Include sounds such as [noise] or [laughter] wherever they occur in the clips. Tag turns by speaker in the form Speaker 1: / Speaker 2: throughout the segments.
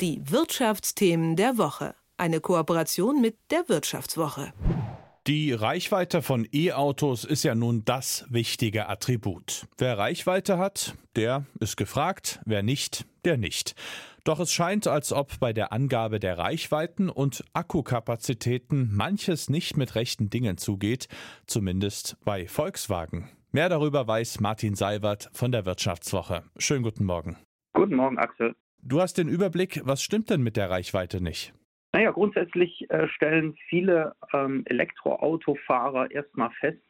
Speaker 1: Die Wirtschaftsthemen der Woche. Eine Kooperation mit der Wirtschaftswoche.
Speaker 2: Die Reichweite von E-Autos ist ja nun das wichtige Attribut. Wer Reichweite hat, der ist gefragt, wer nicht, der nicht. Doch es scheint, als ob bei der Angabe der Reichweiten und Akkukapazitäten manches nicht mit rechten Dingen zugeht, zumindest bei Volkswagen. Mehr darüber weiß Martin Seiwert von der Wirtschaftswoche. Schönen guten Morgen.
Speaker 3: Guten Morgen, Axel.
Speaker 2: Du hast den Überblick, was stimmt denn mit der Reichweite nicht?
Speaker 3: Naja, grundsätzlich äh, stellen viele ähm, Elektroautofahrer erstmal fest,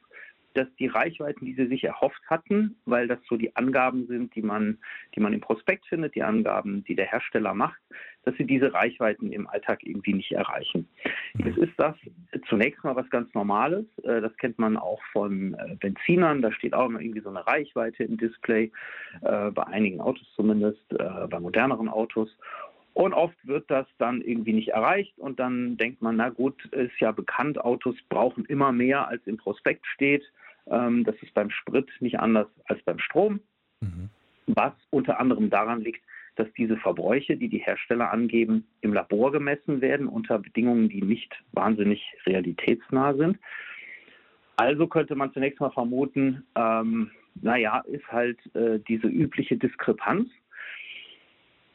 Speaker 3: dass die Reichweiten, die sie sich erhofft hatten, weil das so die Angaben sind, die man, die man im Prospekt findet, die Angaben, die der Hersteller macht, dass sie diese Reichweiten im Alltag irgendwie nicht erreichen. Jetzt ist das zunächst mal was ganz Normales. Äh, das kennt man auch von äh, Benzinern. Da steht auch immer irgendwie so eine Reichweite im Display, äh, bei einigen Autos zumindest, bei moderneren Autos. Und oft wird das dann irgendwie nicht erreicht und dann denkt man, na gut, ist ja bekannt, Autos brauchen immer mehr, als im Prospekt steht. Ähm, das ist beim Sprit nicht anders als beim Strom, mhm. was unter anderem daran liegt, dass diese Verbräuche, die die Hersteller angeben, im Labor gemessen werden unter Bedingungen, die nicht wahnsinnig realitätsnah sind. Also könnte man zunächst mal vermuten, ähm, naja, ist halt äh, diese übliche Diskrepanz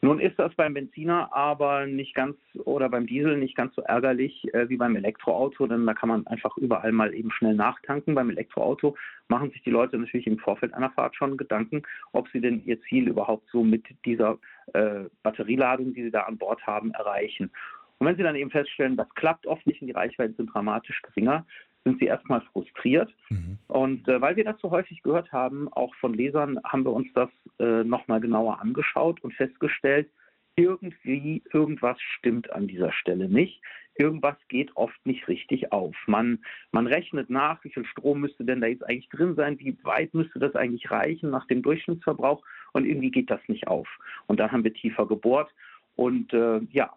Speaker 3: nun ist das beim Benziner aber nicht ganz oder beim Diesel nicht ganz so ärgerlich äh, wie beim Elektroauto, denn da kann man einfach überall mal eben schnell nachtanken. Beim Elektroauto machen sich die Leute natürlich im Vorfeld einer Fahrt schon Gedanken, ob sie denn ihr Ziel überhaupt so mit dieser äh, Batterieladung, die sie da an Bord haben, erreichen. Und wenn Sie dann eben feststellen, das klappt oft nicht und die Reichweiten sind dramatisch geringer, sind sie erstmal frustriert. Mhm. Und äh, weil wir das so häufig gehört haben, auch von Lesern, haben wir uns das äh, nochmal genauer angeschaut und festgestellt, irgendwie irgendwas stimmt an dieser Stelle nicht. Irgendwas geht oft nicht richtig auf. Man, man rechnet nach, wie viel Strom müsste denn da jetzt eigentlich drin sein, wie weit müsste das eigentlich reichen nach dem Durchschnittsverbrauch und irgendwie geht das nicht auf. Und dann haben wir tiefer gebohrt und äh, ja,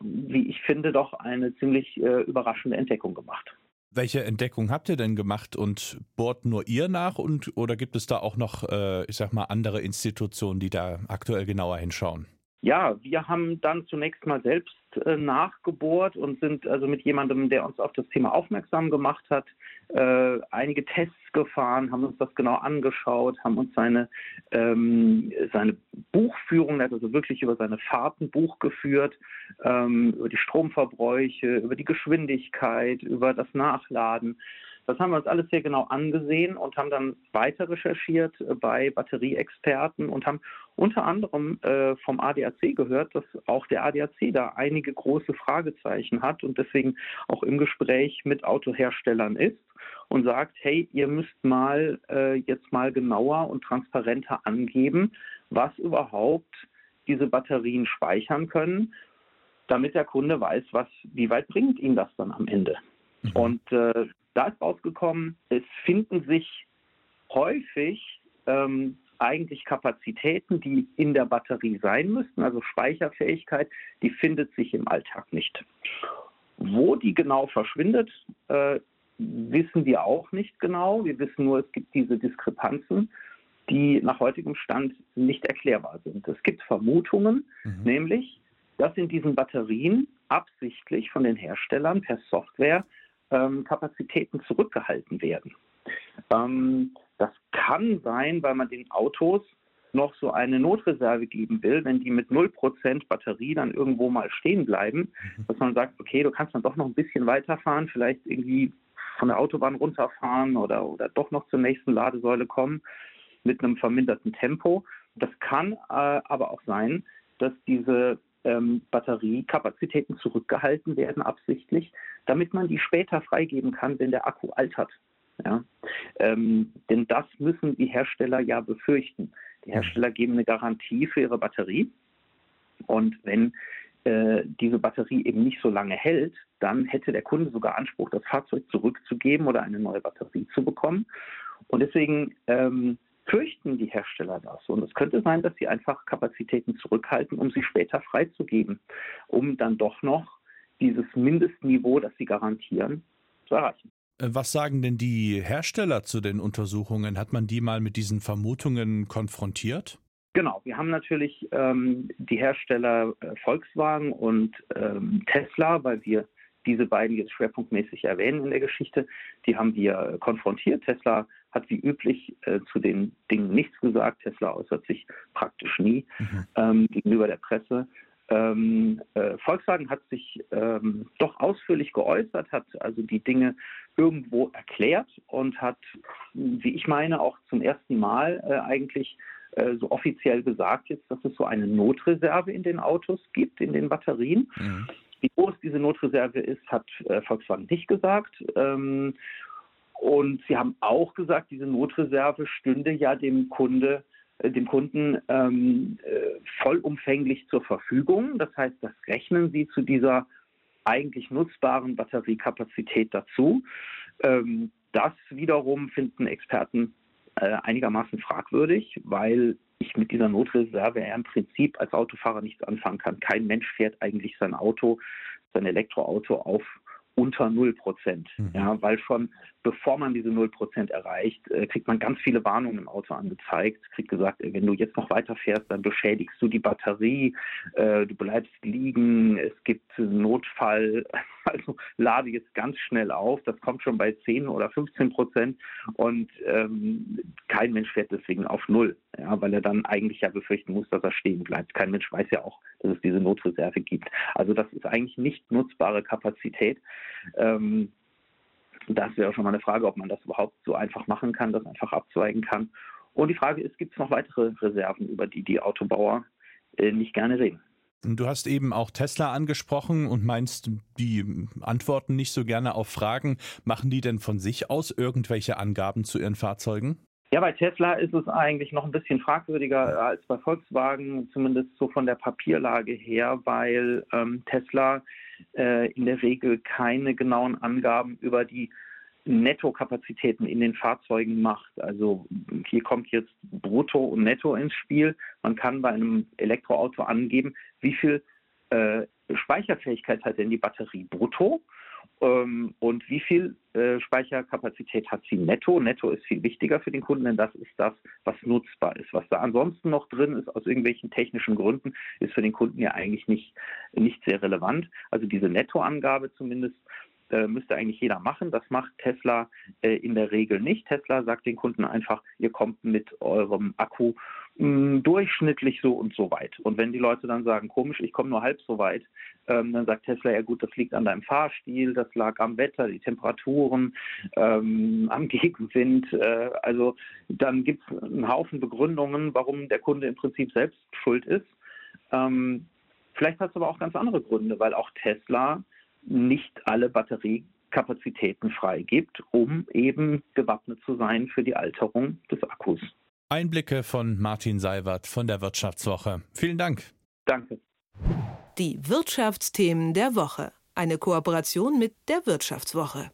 Speaker 3: wie ich finde, doch eine ziemlich äh, überraschende Entdeckung gemacht.
Speaker 2: Welche Entdeckung habt ihr denn gemacht und bohrt nur ihr nach und oder gibt es da auch noch, äh, ich sag mal, andere Institutionen, die da aktuell genauer hinschauen?
Speaker 3: Ja, wir haben dann zunächst mal selbst äh, nachgebohrt und sind also mit jemandem, der uns auf das Thema aufmerksam gemacht hat, äh, einige Tests gefahren, haben uns das genau angeschaut, haben uns seine, ähm, seine Buchführung, also wirklich über seine Fahrten Buch geführt, ähm, über die Stromverbräuche, über die Geschwindigkeit, über das Nachladen. Das haben wir uns alles sehr genau angesehen und haben dann weiter recherchiert äh, bei Batterieexperten und haben unter anderem äh, vom ADAC gehört, dass auch der ADAC da einige große Fragezeichen hat und deswegen auch im Gespräch mit Autoherstellern ist und sagt, hey, ihr müsst mal äh, jetzt mal genauer und transparenter angeben, was überhaupt diese Batterien speichern können, damit der Kunde weiß, was, wie weit bringt ihn das dann am Ende. Mhm. Und äh, da ist rausgekommen, es finden sich häufig ähm, eigentlich Kapazitäten, die in der Batterie sein müssten, also Speicherfähigkeit, die findet sich im Alltag nicht. Wo die genau verschwindet, äh, wissen wir auch nicht genau. Wir wissen nur, es gibt diese Diskrepanzen, die nach heutigem Stand nicht erklärbar sind. Es gibt Vermutungen, mhm. nämlich, dass in diesen Batterien absichtlich von den Herstellern per Software ähm, Kapazitäten zurückgehalten werden. Ähm, das kann sein, weil man den Autos noch so eine Notreserve geben will, wenn die mit 0% Batterie dann irgendwo mal stehen bleiben, mhm. dass man sagt, okay, du kannst dann doch noch ein bisschen weiterfahren, vielleicht irgendwie von der Autobahn runterfahren oder, oder doch noch zur nächsten Ladesäule kommen mit einem verminderten Tempo. Das kann äh, aber auch sein, dass diese ähm, Batteriekapazitäten zurückgehalten werden, absichtlich, damit man die später freigeben kann, wenn der Akku altert. Ja? Ähm, denn das müssen die Hersteller ja befürchten. Die Hersteller geben eine Garantie für ihre Batterie. Und wenn äh, diese Batterie eben nicht so lange hält, dann hätte der Kunde sogar Anspruch, das Fahrzeug zurückzugeben oder eine neue Batterie zu bekommen. Und deswegen ähm, fürchten die Hersteller das. Und es könnte sein, dass sie einfach Kapazitäten zurückhalten, um sie später freizugeben, um dann doch noch dieses Mindestniveau, das sie garantieren, zu erreichen.
Speaker 2: Äh, was sagen denn die Hersteller zu den Untersuchungen? Hat man die mal mit diesen Vermutungen konfrontiert?
Speaker 3: Genau, wir haben natürlich ähm, die Hersteller äh, Volkswagen und ähm, Tesla, weil wir diese beiden jetzt schwerpunktmäßig erwähnen in der Geschichte, die haben wir konfrontiert. Tesla hat wie üblich äh, zu den Dingen nichts gesagt. Tesla äußert sich praktisch nie mhm. ähm, gegenüber der Presse. Ähm, äh, Volkswagen hat sich ähm, doch ausführlich geäußert, hat also die Dinge irgendwo erklärt und hat, wie ich meine, auch zum ersten Mal äh, eigentlich äh, so offiziell gesagt jetzt, dass es so eine Notreserve in den Autos gibt, in den Batterien. Mhm. Wie groß diese Notreserve ist, hat äh, Volkswagen nicht gesagt. Ähm, und sie haben auch gesagt, diese Notreserve stünde ja dem Kunde äh, dem Kunden ähm, äh, vollumfänglich zur Verfügung. Das heißt, das rechnen Sie zu dieser eigentlich nutzbaren Batteriekapazität dazu. Ähm, das wiederum finden Experten äh, einigermaßen fragwürdig, weil ich mit dieser Notreserve ja im Prinzip als Autofahrer nichts anfangen kann. Kein Mensch fährt eigentlich sein Auto, sein Elektroauto auf unter 0 Prozent. Mhm. Ja, weil schon bevor man diese 0 Prozent erreicht, äh, kriegt man ganz viele Warnungen im Auto angezeigt, kriegt gesagt, wenn du jetzt noch weiter fährst, dann beschädigst du die Batterie, äh, du bleibst liegen, es gibt Notfall, [laughs] also lade jetzt ganz schnell auf, das kommt schon bei 10 oder 15 Prozent und ähm, kein Mensch fährt deswegen auf Null, ja, weil er dann eigentlich ja befürchten muss, dass er stehen bleibt. Kein Mensch weiß ja auch, dass es diese Notreserve gibt. Also das ist eigentlich nicht nutzbare Kapazität. Ähm, das wäre schon mal eine Frage, ob man das überhaupt so einfach machen kann, das einfach abzweigen kann. Und die Frage ist, gibt es noch weitere Reserven, über die die Autobauer äh, nicht gerne reden?
Speaker 2: Du hast eben auch Tesla angesprochen und meinst, die antworten nicht so gerne auf Fragen. Machen die denn von sich aus irgendwelche Angaben zu ihren Fahrzeugen?
Speaker 3: Ja, bei Tesla ist es eigentlich noch ein bisschen fragwürdiger als bei Volkswagen, zumindest so von der Papierlage her, weil ähm, Tesla äh, in der Regel keine genauen Angaben über die Nettokapazitäten in den Fahrzeugen macht. Also hier kommt jetzt Brutto und Netto ins Spiel. Man kann bei einem Elektroauto angeben, wie viel äh, Speicherfähigkeit hat denn die Batterie brutto ähm, und wie viel äh, Speicherkapazität hat sie netto? Netto ist viel wichtiger für den Kunden, denn das ist das, was nutzbar ist. Was da ansonsten noch drin ist, aus irgendwelchen technischen Gründen, ist für den Kunden ja eigentlich nicht, nicht sehr relevant. Also diese Nettoangabe zumindest äh, müsste eigentlich jeder machen. Das macht Tesla äh, in der Regel nicht. Tesla sagt den Kunden einfach, ihr kommt mit eurem Akku mh, durchschnittlich so und so weit. Und wenn die Leute dann sagen, komisch, ich komme nur halb so weit, ähm, dann sagt Tesla, ja gut, das liegt an deinem Fahrstil, das lag am Wetter, die Temperaturen, ähm, am [laughs] Gegenwind. Äh, also dann gibt es einen Haufen Begründungen, warum der Kunde im Prinzip selbst schuld ist. Ähm, vielleicht hat es aber auch ganz andere Gründe, weil auch Tesla nicht alle Batteriekapazitäten freigibt, um eben gewappnet zu sein für die Alterung des Akkus.
Speaker 2: Einblicke von Martin Seiwert von der Wirtschaftswoche. Vielen Dank.
Speaker 3: Danke.
Speaker 1: Die Wirtschaftsthemen der Woche. Eine Kooperation mit der Wirtschaftswoche.